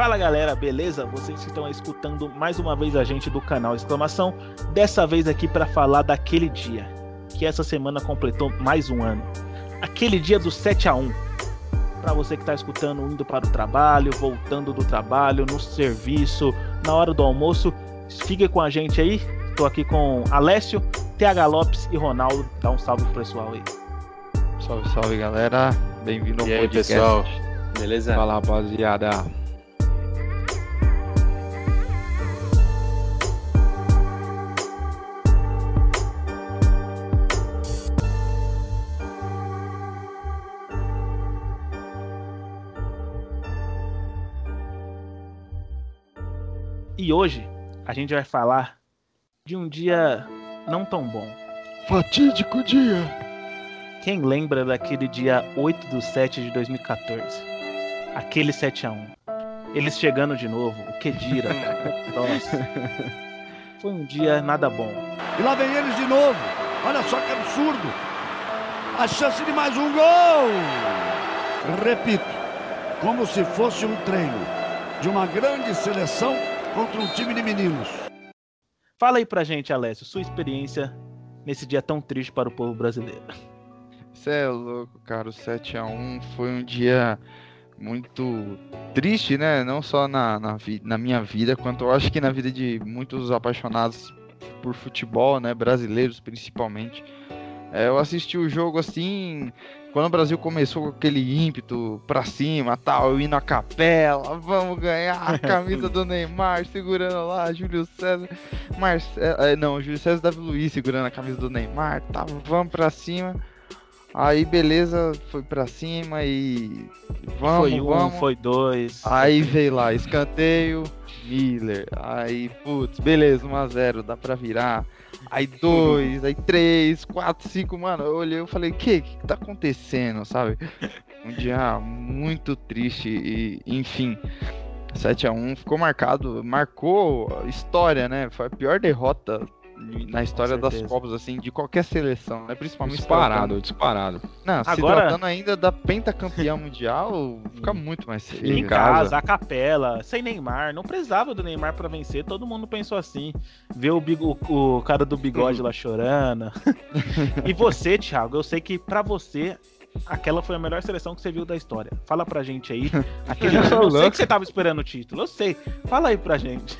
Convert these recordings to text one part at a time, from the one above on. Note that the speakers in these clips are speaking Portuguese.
Fala galera, beleza? Vocês que estão escutando mais uma vez a gente do canal Exclamação, dessa vez aqui para falar daquele dia, que essa semana completou mais um ano. Aquele dia do 7 a 1 Para você que está escutando, indo para o trabalho, voltando do trabalho, no serviço, na hora do almoço, fique com a gente aí. Estou aqui com Alessio, TH Lopes e Ronaldo. Dá um salve pro pessoal aí. Salve, salve galera. Bem-vindo ao e aí, podcast. pessoal? Beleza? Fala rapaziada. E hoje a gente vai falar de um dia não tão bom. Fatídico dia. Quem lembra daquele dia 8 de 7 de 2014? Aquele 7 a 1 Eles chegando de novo, o Kedira, nossa. Foi um dia nada bom. E lá vem eles de novo. Olha só que absurdo. A chance de mais um gol. Repito, como se fosse um treino de uma grande seleção contra um time de meninos. Fala aí pra gente, Alessio, sua experiência nesse dia tão triste para o povo brasileiro. Você é louco, cara. O 7x1 foi um dia muito triste, né? Não só na, na, vi- na minha vida, quanto eu acho que na vida de muitos apaixonados por futebol, né? Brasileiros principalmente. É, eu assisti o jogo assim, quando o Brasil começou com aquele ímpeto pra cima, tal, eu indo à capela, vamos ganhar a camisa do Neymar, segurando lá, Júlio César, Marcelo, é, não, Júlio César Davi Luiz segurando a camisa do Neymar, tal, vamos pra cima. Aí beleza, foi pra cima e vamos, foi um, vamos. foi dois. Aí veio lá, escanteio, Miller. Aí, putz, beleza, 1x0, dá pra virar. Aí dois, aí três, quatro, cinco, mano. Eu olhei e falei, que que tá acontecendo, sabe? Um dia muito triste e, enfim. 7x1 ficou marcado, marcou história, né? Foi a pior derrota na história das. Copas, assim, de qualquer seleção, né? Principalmente Disparado, disparado. não, se Agora- tratando ainda da pentacampeã mundial, fica muito mais feio. Em casa, a capela, sem Neymar. Não precisava do Neymar pra vencer. Todo mundo pensou assim. Ver o, bigo- o cara do bigode lá chorando. e você, Thiago, eu sei que pra você aquela foi a melhor seleção que você viu da história. Fala pra gente aí. Aquele Eu sei louco. que você tava esperando o título. Eu sei. Fala aí pra gente.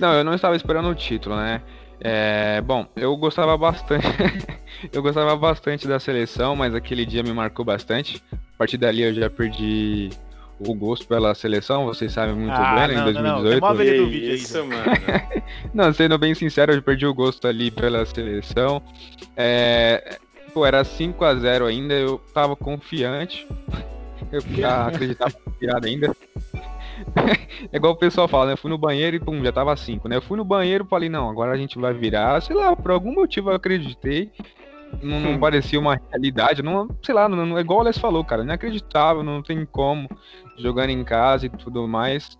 Não, eu não estava esperando o título, né? É, bom, eu gostava bastante. eu gostava bastante da seleção, mas aquele dia me marcou bastante. A partir dali eu já perdi o gosto pela seleção, vocês sabem muito bem, né? Em Ah, não, não, não. 2018. Do vídeo isso, mano. Não, sendo bem sincero, eu perdi o gosto ali pela seleção. É, pô, era 5 a 0 ainda, eu tava confiante. Eu já acreditava na virada ainda. É igual o pessoal fala, né? Eu fui no banheiro e pum, já tava 5, né? Eu fui no banheiro e falei, não, agora a gente vai virar. Sei lá, por algum motivo eu acreditei. Não, não parecia uma realidade, não, sei lá, não, não- é igual o Les falou, cara, inacreditável, não tem como, jogando em casa e tudo mais.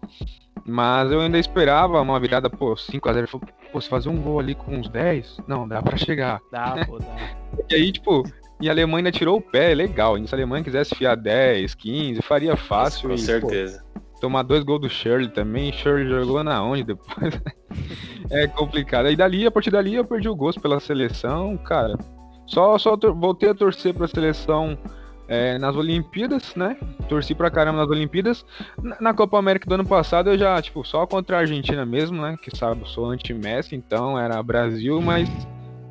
Mas eu ainda esperava uma virada, pô, 5x0. Falei, Pô, se fazer um gol ali com uns 10, não, dá pra chegar. Dá, pô, dá. E aí, tipo, e a Alemanha ainda tirou o pé, legal. E se a Alemanha quisesse fiar 10, 15, faria fácil. Com e, pô, certeza. Tomar dois gols do Shirley também. Shirley jogou na onde depois? é complicado. E dali, a partir dali, eu perdi o gosto pela seleção, cara. Só, só voltei a torcer pra seleção é, nas Olimpíadas, né? Torci pra caramba nas Olimpíadas. Na, na Copa América do ano passado, eu já, tipo, só contra a Argentina mesmo, né? Que sabe, eu sou anti-Messi, então era Brasil, mas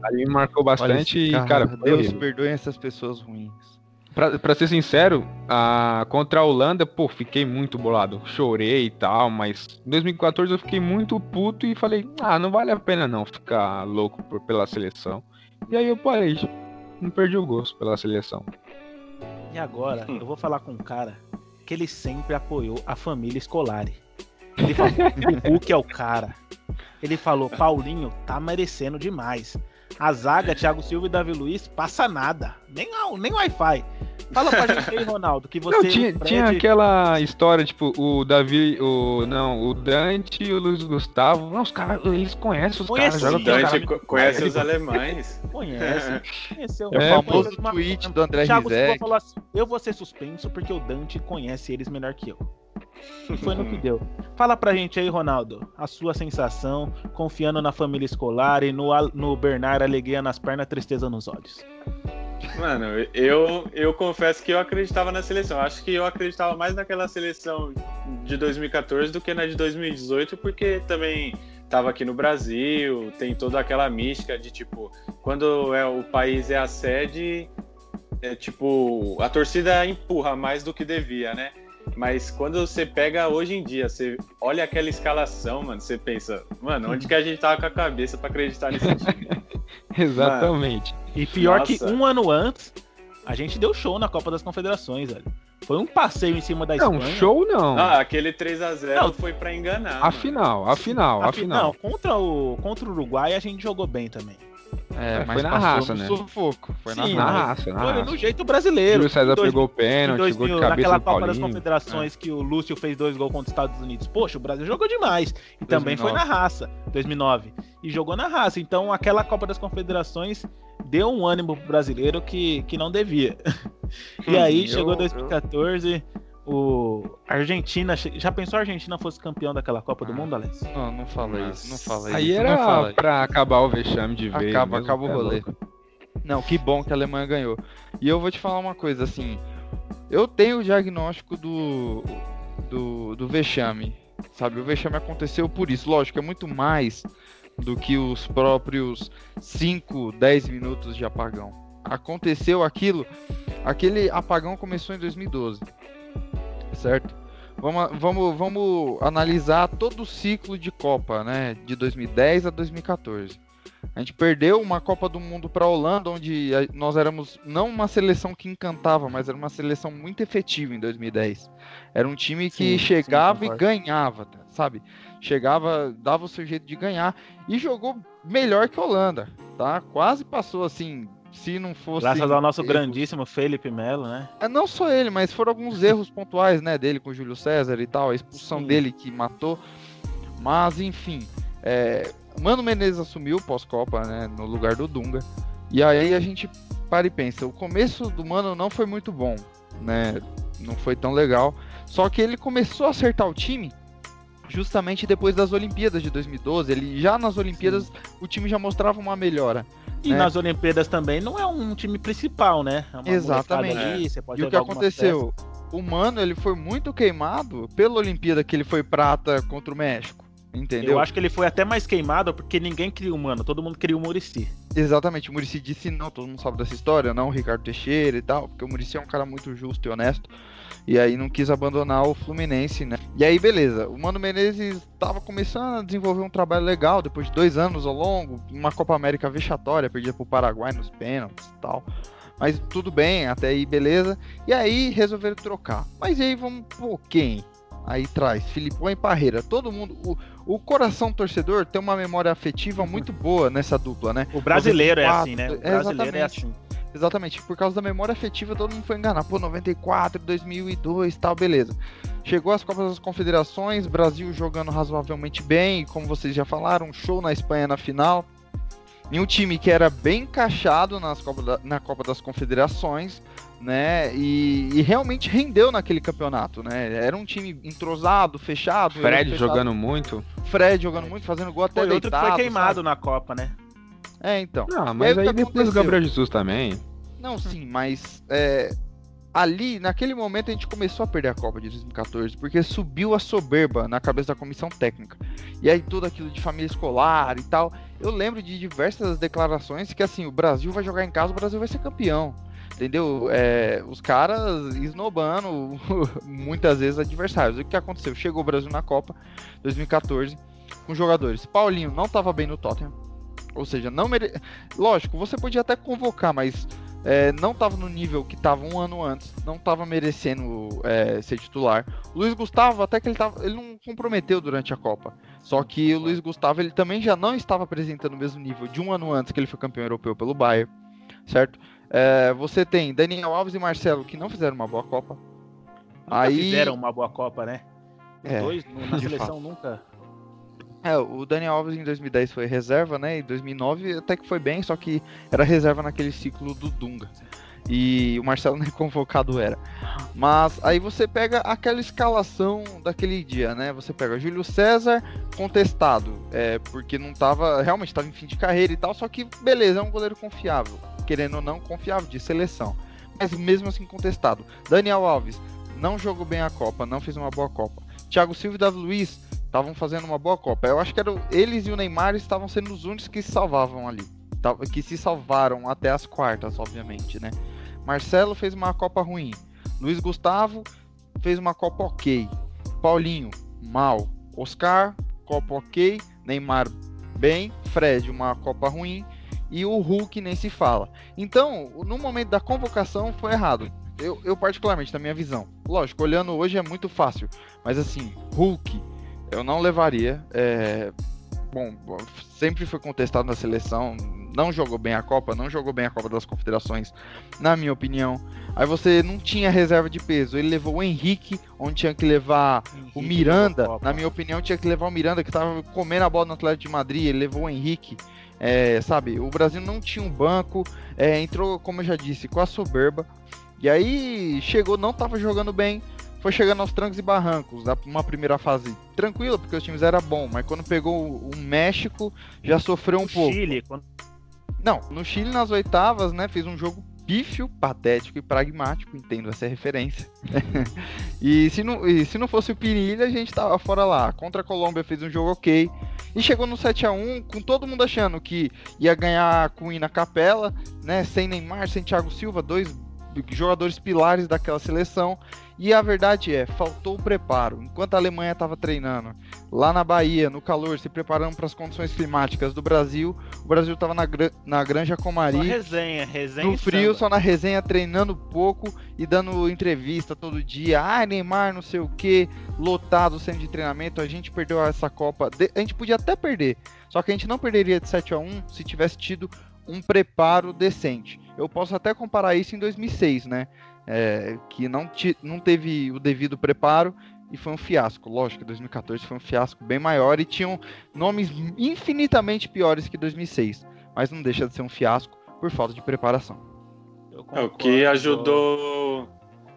ali me marcou Olha bastante esse e, cara, Deus perdoe essas pessoas ruins. Pra, pra ser sincero, a, contra a Holanda, pô, fiquei muito bolado. Chorei e tal, mas em 2014 eu fiquei muito puto e falei, ah, não vale a pena não ficar louco por, pela seleção. E aí eu parei, não perdi o gosto pela seleção. E agora, eu vou falar com um cara que ele sempre apoiou a família Scolari. Ele falou, o Hulk é o cara. Ele falou, Paulinho tá merecendo demais. A zaga, Thiago Silva e Davi Luiz, passa nada. Nem, nem Wi-Fi. Fala pra gente aí, Ronaldo, que você. Não, tinha, Fred- tinha aquela história, tipo, o Davi, o. Não, o Dante e o Luiz Gustavo. Não, os caras, eles conhecem os caras, jogam O Dante caras. co- conhece os alemães. Conhece. Conheceu. É o famoso uma- tweet do André Thiago Silva Rizek. falou assim: eu vou ser suspenso porque o Dante conhece eles melhor que eu. E foi no que deu. Fala pra gente aí, Ronaldo, a sua sensação, confiando na família escolar e no, no Bernard, alegria nas pernas, tristeza nos olhos. Mano, eu, eu confesso que eu acreditava na seleção. Acho que eu acreditava mais naquela seleção de 2014 do que na de 2018, porque também tava aqui no Brasil, tem toda aquela mística de tipo, quando é, o país é a sede, é tipo, a torcida empurra mais do que devia, né? Mas quando você pega hoje em dia, você olha aquela escalação, mano, você pensa, mano, onde que a gente tava com a cabeça pra acreditar nesse time? Exatamente. E pior Nossa. que um ano antes, a gente deu show na Copa das Confederações, velho. Foi um passeio em cima da Não, Espanha. show não. Ah, aquele 3 a 0 Não. foi pra enganar. a mano. final, a final, a Afi- final. Não, contra o, contra o Uruguai a gente jogou bem também. É, É, mas foi na raça, né? sufoco. Foi na Sim, na raça. na Foi raça. no jeito brasileiro. Júlio César dois- pegou o pênalti, 2000, chegou de cabeça naquela Copa das. Confederações que o Lúcio fez dois gols contra os Estados Unidos. Poxa, o Brasil jogou demais. E também foi na 2009. raça, 2009. E jogou na raça. Então aquela Copa das Confederações deu um ânimo pro brasileiro que, que não devia. e aí eu- chegou eu- 2014, o a Argentina. Já pensou a Argentina fosse campeão daquela Copa do Ah. Mundo, Alex? Não, não fala isso, não fala isso. Aí não era pra acabar o vexame de vez. Acaba, mesmo, acaba o tá rolê. louco. Não, que bom que a Alemanha ganhou. E eu vou te falar uma coisa, assim. Eu tenho o diagnóstico do, do, do vexame. Sabe, o vexame aconteceu por isso. Lógico, é muito mais do que os próprios 5, 10 minutos de apagão. Aconteceu aquilo. Aquele apagão começou em 2012. Certo? Vamos, vamos, vamos analisar todo o ciclo de Copa, né? De 2010 a 2014. A gente perdeu uma Copa do Mundo para a Holanda, onde nós éramos não uma seleção que encantava, mas era uma seleção muito efetiva em 2010. Era um time que Sim, sim, chegava e concordo. ganhava, sabe? Chegava, dava o seu jeito de ganhar e jogou melhor que a Holanda, tá? Quase passou assim, se não fosse Graças ao nosso erros- grandíssimo Felipe Melo, né? é, Não só ele, mas foram alguns erros pontuais, né, dele com o Júlio César e tal, a expulsão Sim. dele que matou. Mas, enfim, é, Mano Menezes assumiu pós-Copa, né, no lugar do Dunga. E aí a gente para e pensa, o começo do Mano não foi muito bom, né, não foi tão legal. Só que ele começou a acertar o time justamente depois das Olimpíadas de 2012. Ele já nas Olimpíadas o time já mostrava uma melhora. E né? nas Olimpíadas também não é um time principal, né? É uma Exatamente. Ali, E o que aconteceu? O Mano, ele foi muito queimado pela Olimpíada que ele foi prata contra o México. Entendeu? Eu acho que ele foi até mais queimado porque ninguém queria o Mano, todo mundo queria o Murici. Exatamente, o Murici disse não, todo mundo sabe dessa história, não o Ricardo Teixeira e tal, porque o Murici é um cara muito justo e honesto. E aí não quis abandonar o Fluminense, né? E aí, beleza. O Mano Menezes estava começando a desenvolver um trabalho legal depois de dois anos ao longo, uma Copa América vexatória, perdida pro Paraguai nos pênaltis e tal. Mas tudo bem, até aí beleza. E aí resolveram trocar. Mas e aí vamos pôr quem? Aí traz Filipão e Parreira. Todo mundo. O, o coração torcedor tem uma memória afetiva muito boa nessa dupla, né? O brasileiro é 94, assim, né? O é, brasileiro é exatamente. assim. Exatamente, por causa da memória afetiva, todo mundo foi enganar. Pô, 94, 2002 tal, beleza. Chegou as Copas das Confederações, Brasil jogando razoavelmente bem, como vocês já falaram, um show na Espanha na final. E um time que era bem encaixado nas Copa da- na Copa das Confederações, né? E, e realmente rendeu naquele campeonato, né? Era um time entrosado, fechado. Fred fechado. jogando muito. Fred jogando muito, fazendo gol até Foi outro que deitado, foi queimado sabe? na Copa, né? É, então. Ah, mas o aí que depois o aconteceu? Gabriel Jesus também. Não, sim, mas é, ali, naquele momento, a gente começou a perder a Copa de 2014, porque subiu a soberba na cabeça da comissão técnica. E aí tudo aquilo de família escolar e tal. Eu lembro de diversas declarações que assim, o Brasil vai jogar em casa, o Brasil vai ser campeão. Entendeu? É, os caras esnobando muitas vezes adversários. O que aconteceu? Chegou o Brasil na Copa 2014 com jogadores. Paulinho não estava bem no Tottenham. Ou seja, não mere... Lógico, você podia até convocar, mas é, não estava no nível que estava um ano antes, não estava merecendo é, ser titular. O Luiz Gustavo, até que ele, tava, ele não comprometeu durante a Copa. Só que o Luiz Gustavo ele também já não estava apresentando o mesmo nível de um ano antes que ele foi campeão europeu pelo Bayern, certo? É, você tem Daniel Alves e Marcelo que não fizeram uma boa Copa. Nunca Aí- fizeram uma boa Copa, né? Os É, dois na seleção nunca. É, o Daniel Alves em 2010 foi reserva, né? Em 2009 até que foi bem, só que era reserva naquele ciclo do Dunga. E o Marcelo nem convocado era. Mas aí você pega aquela escalação daquele dia, né? Você pega Júlio César contestado, é, porque não tava, realmente estava em fim de carreira e tal, só que beleza, é um goleiro confiável, querendo ou não, confiável de seleção. Mas mesmo assim contestado. Daniel Alves não jogou bem a Copa, não fez uma boa Copa. Thiago Silva e Davi Luiz estavam fazendo uma boa Copa. Eu acho que eram eles e o Neymar estavam sendo os únicos que se salvavam ali. Que se salvaram até as quartas, obviamente, né? Marcelo fez uma Copa ruim. Luiz Gustavo fez uma Copa ok. Paulinho, mal. Oscar, Copa ok. Neymar, bem. Fred, uma Copa ruim. E o Hulk nem se fala. Então, no momento da convocação, foi errado. Eu, eu, particularmente, na minha visão. Lógico, olhando hoje é muito fácil. Mas assim, Hulk, eu não levaria. É... Bom, sempre foi contestado na seleção. Não jogou bem a Copa, não jogou bem a Copa das Confederações, na minha opinião. Aí você não tinha reserva de peso. Ele levou o Henrique, onde tinha que levar Henrique o Miranda. Na minha opinião, tinha que levar o Miranda, que tava comendo a bola no Atlético de Madrid. Ele levou o Henrique. É, sabe, o Brasil não tinha um banco. É, entrou, como eu já disse, com a soberba. E aí chegou, não tava jogando bem foi chegando aos trancos e barrancos, uma primeira fase tranquila, porque os times eram bom, mas quando pegou o México, já sofreu um pouco. Chile, quando... Não, no Chile nas oitavas, né, fez um jogo pífio, patético e pragmático, entendo essa referência. e, se não, e se não fosse o Pirilha, a gente tava fora lá. Contra a Colômbia fez um jogo ok. E chegou no 7 a 1 com todo mundo achando que ia ganhar com o Ina Capela, né? Sem Neymar, sem Thiago Silva, dois jogadores pilares daquela seleção. E a verdade é, faltou o preparo. Enquanto a Alemanha estava treinando lá na Bahia, no calor, se preparando para as condições climáticas do Brasil, o Brasil estava na, na Granja Comari. Só resenha, resenha. No frio, só na resenha, treinando pouco e dando entrevista todo dia. Ah, Neymar, não sei o que, lotado sendo de treinamento. A gente perdeu essa Copa. A gente podia até perder, só que a gente não perderia de 7 a 1 se tivesse tido um preparo decente. Eu posso até comparar isso em 2006, né? é, que não, não teve o devido preparo e foi um fiasco. Lógico que 2014 foi um fiasco bem maior e tinham nomes infinitamente piores que 2006, mas não deixa de ser um fiasco por falta de preparação. É, o que ajudou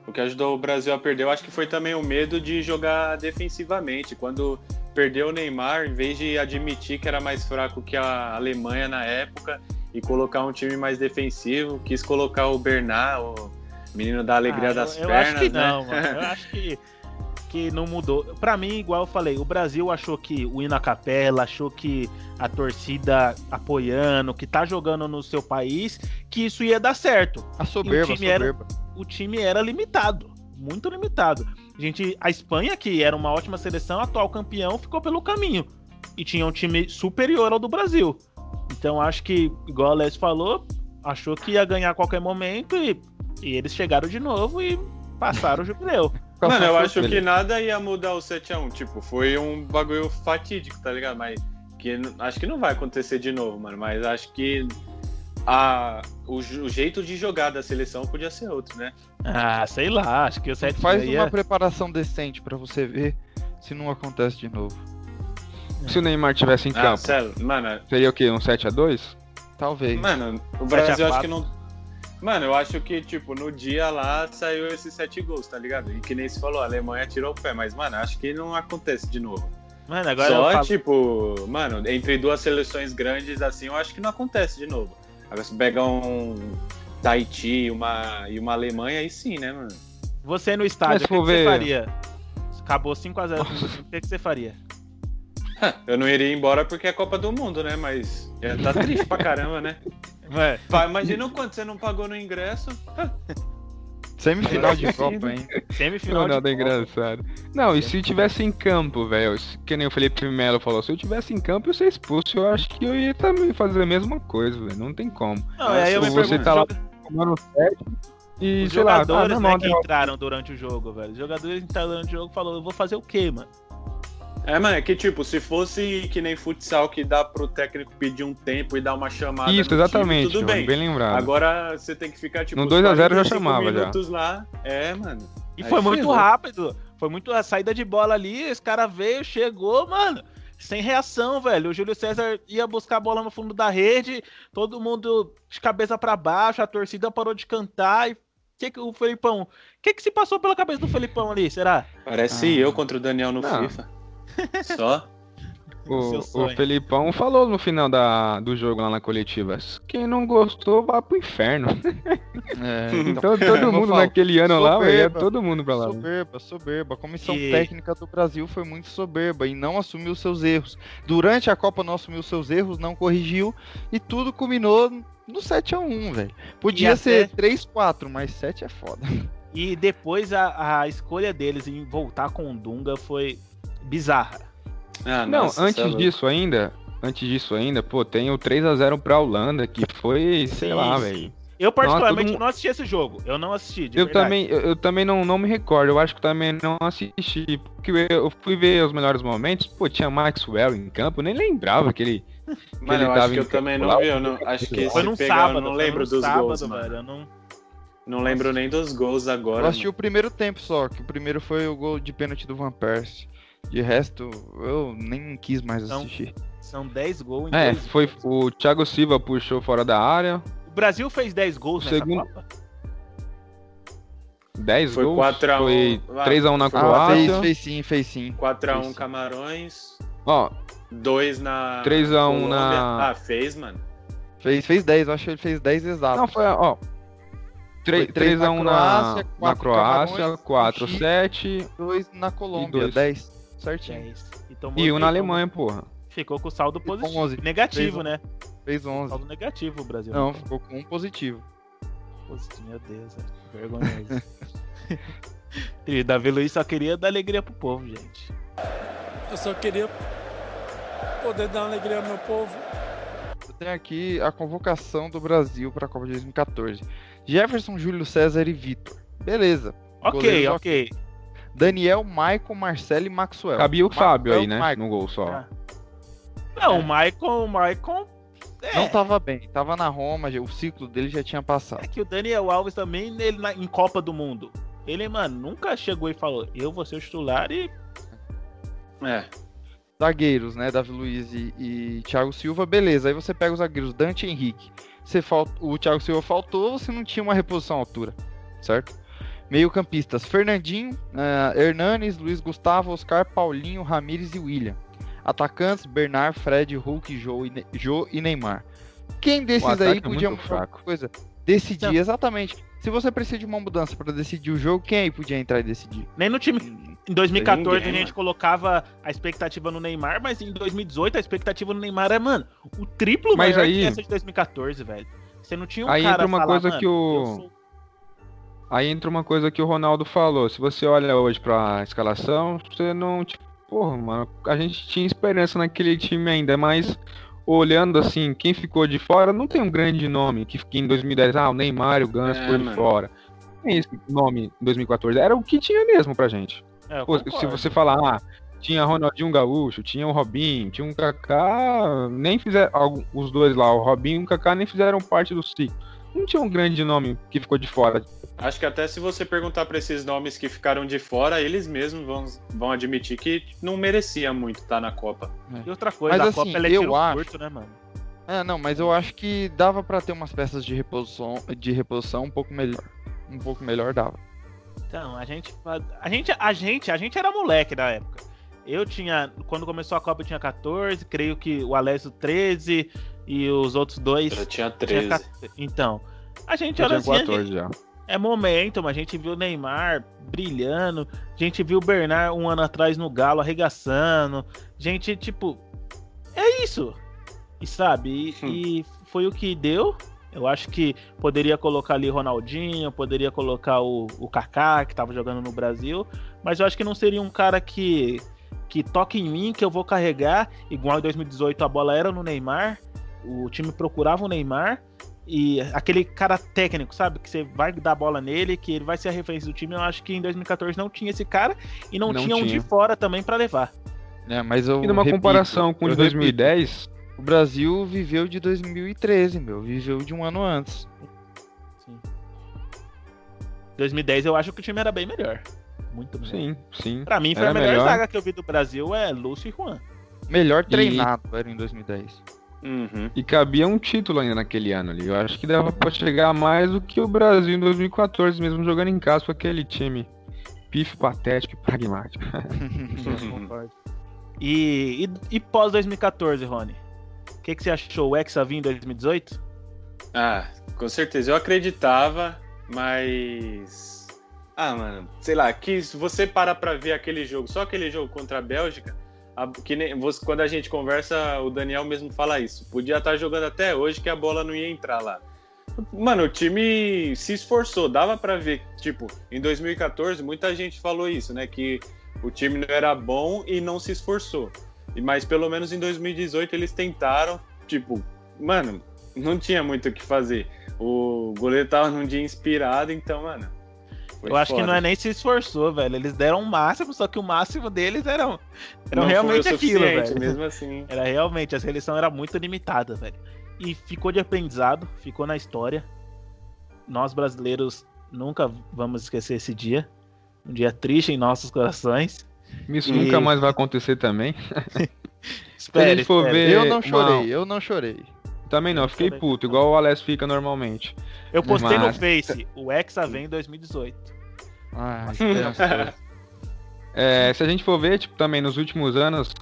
o que ajudou o Brasil a perder, eu acho que foi também o medo de jogar defensivamente. Quando perdeu o Neymar, em vez de admitir que era mais fraco que a Alemanha na época e colocar um time mais defensivo, quis colocar o Bernard, o Menino da alegria ah, das eu, pernas. Eu acho que né? não, mano. Eu acho que, que não mudou. Pra mim, igual eu falei, o Brasil achou que o hino à capela, achou que a torcida apoiando, que tá jogando no seu país, que isso ia dar certo. A soberba, o time soberba. Era, o time era limitado. Muito limitado. A gente, a Espanha, que era uma ótima seleção, atual campeão, ficou pelo caminho. E tinha um time superior ao do Brasil. Então acho que, igual a Les falou, achou que ia ganhar a qualquer momento e e eles chegaram de novo e passaram o jubileu. Mano, eu acho que nada ia mudar o 7x1. Tipo, foi um bagulho fatídico, tá ligado? Mas que acho que não vai acontecer de novo, mano. Mas acho que a, o, o, jeito de jogar da seleção podia ser outro, né? Ah, sei lá, acho que o 7 Faz ia... uma preparação decente para você ver se não acontece de novo. Se o Neymar tivesse em ah, campo, sério, mano, seria o quê? Um 7x2? Talvez. Mano, o Brasil acho que não Mano, eu acho que, tipo, no dia lá saiu esses sete gols, tá ligado? E que nem se falou, a Alemanha tirou o pé, mas, mano, acho que não acontece de novo. Mano, agora Só, falo... tipo, mano, entre duas seleções grandes assim, eu acho que não acontece de novo. Agora, se pegar um Tahiti uma, e uma Alemanha, aí sim, né, mano? Você no estádio, o que, que você faria? Acabou 5x0 o que, que você faria? Eu não iria embora porque é Copa do Mundo, né? Mas tá triste pra caramba, né? Ué. Pá, imagina o quanto você não pagou no ingresso. Semifinal de Copa, hein? Semifinal não, de Copa. engraçado. Não, e se tivesse em campo, velho, que nem o Felipe Melo falou, se eu tivesse em campo e eu ser expulso, eu acho que eu ia também fazer a mesma coisa, velho. Não tem como. Não, aí eu me você tá lá tomando sete e, Os jogadores lá, ah, né, que entraram durante o jogo, velho. Os jogadores que entraram durante o jogo falou, eu vou fazer o quê, mano? É, mano, é que tipo, se fosse que nem futsal que dá pro técnico pedir um tempo e dar uma chamada. Isso, exatamente, time, tudo mano, bem. bem lembrado. Agora você tem que ficar tipo. No 2x0 já chamava minutos já. lá. É, mano. E Aí foi muito rápido. Foi muito a saída de bola ali, esse cara veio, chegou, mano. sem reação, velho. O Júlio César ia buscar a bola no fundo da rede, todo mundo de cabeça para baixo, a torcida parou de cantar e que que o Felipão, o que que se passou pela cabeça do Felipão ali, será? Parece Ah. eu contra o Daniel no Não. FIFA. Só. O, o Felipão falou no final da, do jogo lá na coletiva. Quem não gostou, vá pro inferno. É, Então todo Como eu mundo falo, naquele ano lá, velho, ia soberba, todo mundo pra lá. Soberba, soberba. A comissão E- técnica do Brasil foi muito soberba e não assumiu seus erros. Durante a Copa não assumiu seus erros, não corrigiu e tudo culminou no 7x1, velho. Podia até- ser 3x4, mas 7 é foda. E depois a, a escolha deles em voltar com o Dunga foi bizarra. Ah, Não, nossa, é antes louco. disso ainda, antes disso ainda, pô, tem o 3x0 pra Holanda, que foi, sei Sim, lá, velho. Eu particularmente mundo- não assisti esse jogo. Eu não assisti, de Eu verdade. também, eu, eu também não, não me recordo, eu acho que também não assisti, porque eu, eu fui ver os melhores momentos, pô, tinha Maxwell em campo, eu nem lembrava que ele... Mano, ele eu tava acho que em eu também campo não lá. vi. Eu não, acho que Foi num pegar, sábado, eu não foi lembro num dos sábado, gols, mano. velho. Eu não... Não lembro nem dos gols agora. Eu assisti mano. o primeiro tempo só, que o primeiro foi o gol de pênalti do Van Persie. De resto, eu nem quis mais assistir. São 10 gols em É, dois foi jogos. o Thiago Silva puxou fora da área, O Brasil fez 10 gols nessa Segundo- Copa? 10 Foi gols, 4 a 1, foi ah, 3x1 na Ah, Croácia, fez, fez sim, fez sim. 4x1 Fez. Camarões, ó, 2 na. 3 a 1 Colômbia. na- Ah, fez, mano. Fez, fez 10, eu acho que ele fez 10 exatos. não, foi, ó, Foi 3, três na 3x1 na, Croácia, na quatro Croácia, Camarões, 4, Chile. 7 2 na Colômbia, dois. 10. Certinho. 10. E, tomou- e um na Alemanha, porra. Ficou com saldo positivo. 11. Negativo, Fez né? Fez 11. Saldo negativo o Brasil. Não, ficou com um positivo. Positivo, Meu Deus, é vergonhoso. e Davi Luiz só queria dar alegria pro povo, gente. Eu só queria poder dar uma alegria ao meu povo. Eu tenho aqui a convocação do Brasil para a Copa de 2014. Jefferson, Júlio César e Vitor. Beleza. Ok, ok. Daniel, Maicon, Marcelo e Maxwell. Cabia o Fábio aí, né? Maicon. No gol só. Ah. Não, o Maicon, o Maicon. É, Não tava bem, tava na Roma, o ciclo dele já tinha passado. é que o Daniel Alves também, ele na- em Copa do Mundo. Ele, mano, nunca chegou e falou: Eu vou ser o titular e. É. Zagueiros, né? Davi Luiz e, e Thiago Silva, beleza. Aí você pega os zagueiros Dante e Henrique. Você falta, o Thiago Silva faltou, você não tinha uma reposição à altura, certo? Meio-campistas: Fernandinho, ah, Hernanes, Luiz Gustavo, Oscar, Paulinho, Ramires e William. Atacantes: Bernard, Fred, Hulk, Jô e, Ne- Jô e Neymar. Quem desses aí é podia muito mudar alguma fraco. coisa? Decidir, Não. exatamente. Se você precisa de uma mudança para decidir o jogo, quem aí podia entrar e decidir? Nem no time. Em 2014 Ninguém, a gente mano. colocava a expectativa no Neymar, mas em 2018 a expectativa no Neymar é, mano, o triplo Mas maior aí- que essa de 2014, velho. Você não tinha um Aí cara entra uma falar, coisa "Mano, que o- eu sou- Aí entra uma coisa que o Ronaldo falou. Se você olha hoje pra escalação, você não. Tipo, porra, mano, a gente tinha esperança naquele time ainda, mas olhando assim, quem ficou de fora não tem um grande nome que em 2010. Ah, o Neymar, o Gans É, ficou de mano. fora. Não tem esse nome em 2014. Era o que tinha mesmo pra gente. É, Pô, se você falar, ah, tinha Ronaldinho Gaúcho, tinha o Robinho, tinha um Kaká, nem fizeram. Os dois lá, o Robinho e o Kaká, nem fizeram parte do ciclo. Não tinha um grande nome que ficou de fora. Acho que até se você perguntar pra esses nomes que ficaram de fora, eles mesmos vão, vão admitir que não merecia muito estar na Copa. E outra coisa, Mas, a assim, Copa ela é eu acho- curto, né, mano? É, não, mas eu acho que dava pra ter umas peças de reposição, de reposição um pouco melhor. Um pouco melhor dava. Então, a gente, a gente, a gente, a gente era moleque na época. Eu tinha, quando começou a Copa eu tinha 14, creio que o Alessio 13 e os outros dois Eu tinha tinha 13. 14. Então, a gente Eu era tinha assim, a 14 gente- já. É momento, mas a gente viu o Neymar brilhando, a gente viu o Bernard um ano atrás no Galo arregaçando, gente, tipo, é isso. E sabe, e, e foi o que deu. Eu acho que poderia colocar ali Ronaldinho, poderia colocar o, o Kaká, que tava jogando no Brasil, mas eu acho que não seria um cara que que toque em mim, que eu vou carregar, igual em 2018 a bola era no Neymar, o time procurava o Neymar, e aquele cara técnico, sabe? Que você vai dar a bola nele, que ele vai ser a referência do time. Eu acho que em 2014 não tinha esse cara e não, Não tinha um de tinha. fora também pra levar. É, mas eu E numa repito, comparação com de repito, 2010, o Brasil viveu de 2013, meu. Viveu de um ano antes. Sim. 2010 eu acho que o time era bem melhor. Muito melhor. sim, sim. Pra mim foi Era a melhor, melhor. zaga que eu vi do Brasil é Lúcio e Juan. Melhor treinado era em 2010. Uhum. E cabia um título ainda naquele ano ali. Eu acho que dava pra chegar mais do que o Brasil em 2014, mesmo jogando em casa com aquele time pif patético e pragmático. E, e, e pós 2014, Rony? O que, que você achou? O Hexa vir em 2018? Ah, com certeza. Eu acreditava, mas. Ah, mano, sei lá, que se você parar pra ver aquele jogo, só aquele jogo contra a Bélgica, que nem, você- quando a gente conversa, o Daniel mesmo fala isso. Podia estar jogando até hoje que a bola não ia entrar lá. Mano, o time se esforçou, dava pra ver. Tipo, em 2014, muita gente falou isso, né? Que o time não era bom e não se esforçou. Mas pelo menos em 2018 eles tentaram. Tipo, mano, não tinha muito o que fazer. O goleiro tava num dia inspirado, então, mano. Foi Eu acho que foda. não é nem se esforçou, velho. Eles deram o máximo, só que o máximo deles eram, eram Não realmente aquilo, velho. Mesmo assim. Era realmente, a seleção era muito limitada, velho. E ficou de aprendizado, ficou na história. Nós brasileiros nunca vamos esquecer esse dia. Um dia triste em nossos corações. Isso E- nunca mais vai acontecer também. Espere, gente for espere. ver- Eu não uma- chorei, eu não chorei. Também não, fiquei puto, igual o Alex fica normalmente. Eu postei no Mas- Face, o Hexa vem em 2018. Ah. É, se a gente for ver, tipo, também nos últimos anos,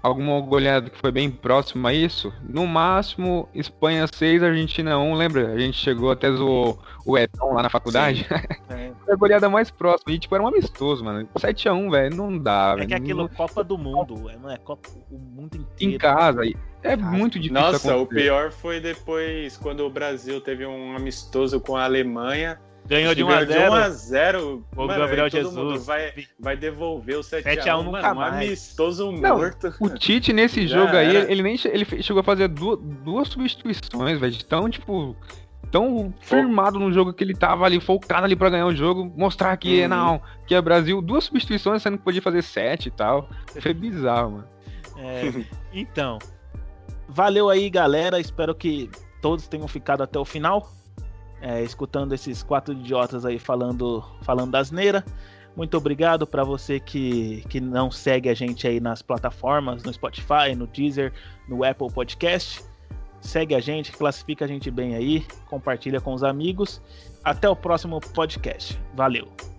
alguma goleada que foi bem próxima a isso, no máximo, Espanha 6, Argentina 1, lembra? A gente chegou até zoou o Etão lá na faculdade. Foi a goleada mais próxima. E, tipo, era um amistoso, mano. 7x1, velho, não dá, É velho. que aquilo Não- Copa do Mundo, é, não é Copa o mundo inteiro. Em casa, aí. é muito difícil Nossa, o acontecer. pior foi depois quando o Brasil teve um amistoso com a Alemanha. Ganhou de Ganhou 1x0. 1 a 0 O Mano, Gabriel Jesus. mundo vai, vai devolver o 7x1. 7 a 1 nunca mano, um mais. amistoso Não, morto. O Tite, nesse Já jogo aí, ele nem ele chegou a fazer duas, duas substituições, velho. de Tão, tipo, tão firmado no jogo que ele tava ali, focado ali pra ganhar o jogo, mostrar que, Uhum. não, que é Brasil, duas substituições, sendo que podia fazer sete e tal. Foi bizarro, mano. É, então, valeu aí, galera. Espero que todos tenham ficado até o final, é, escutando esses quatro idiotas aí falando, falando da asneira. Muito obrigado para você que, que não segue a gente aí nas plataformas, no Spotify, no Deezer, no Apple Podcast. Segue a gente, classifica a gente bem aí, compartilha com os amigos. Até o próximo podcast. Valeu!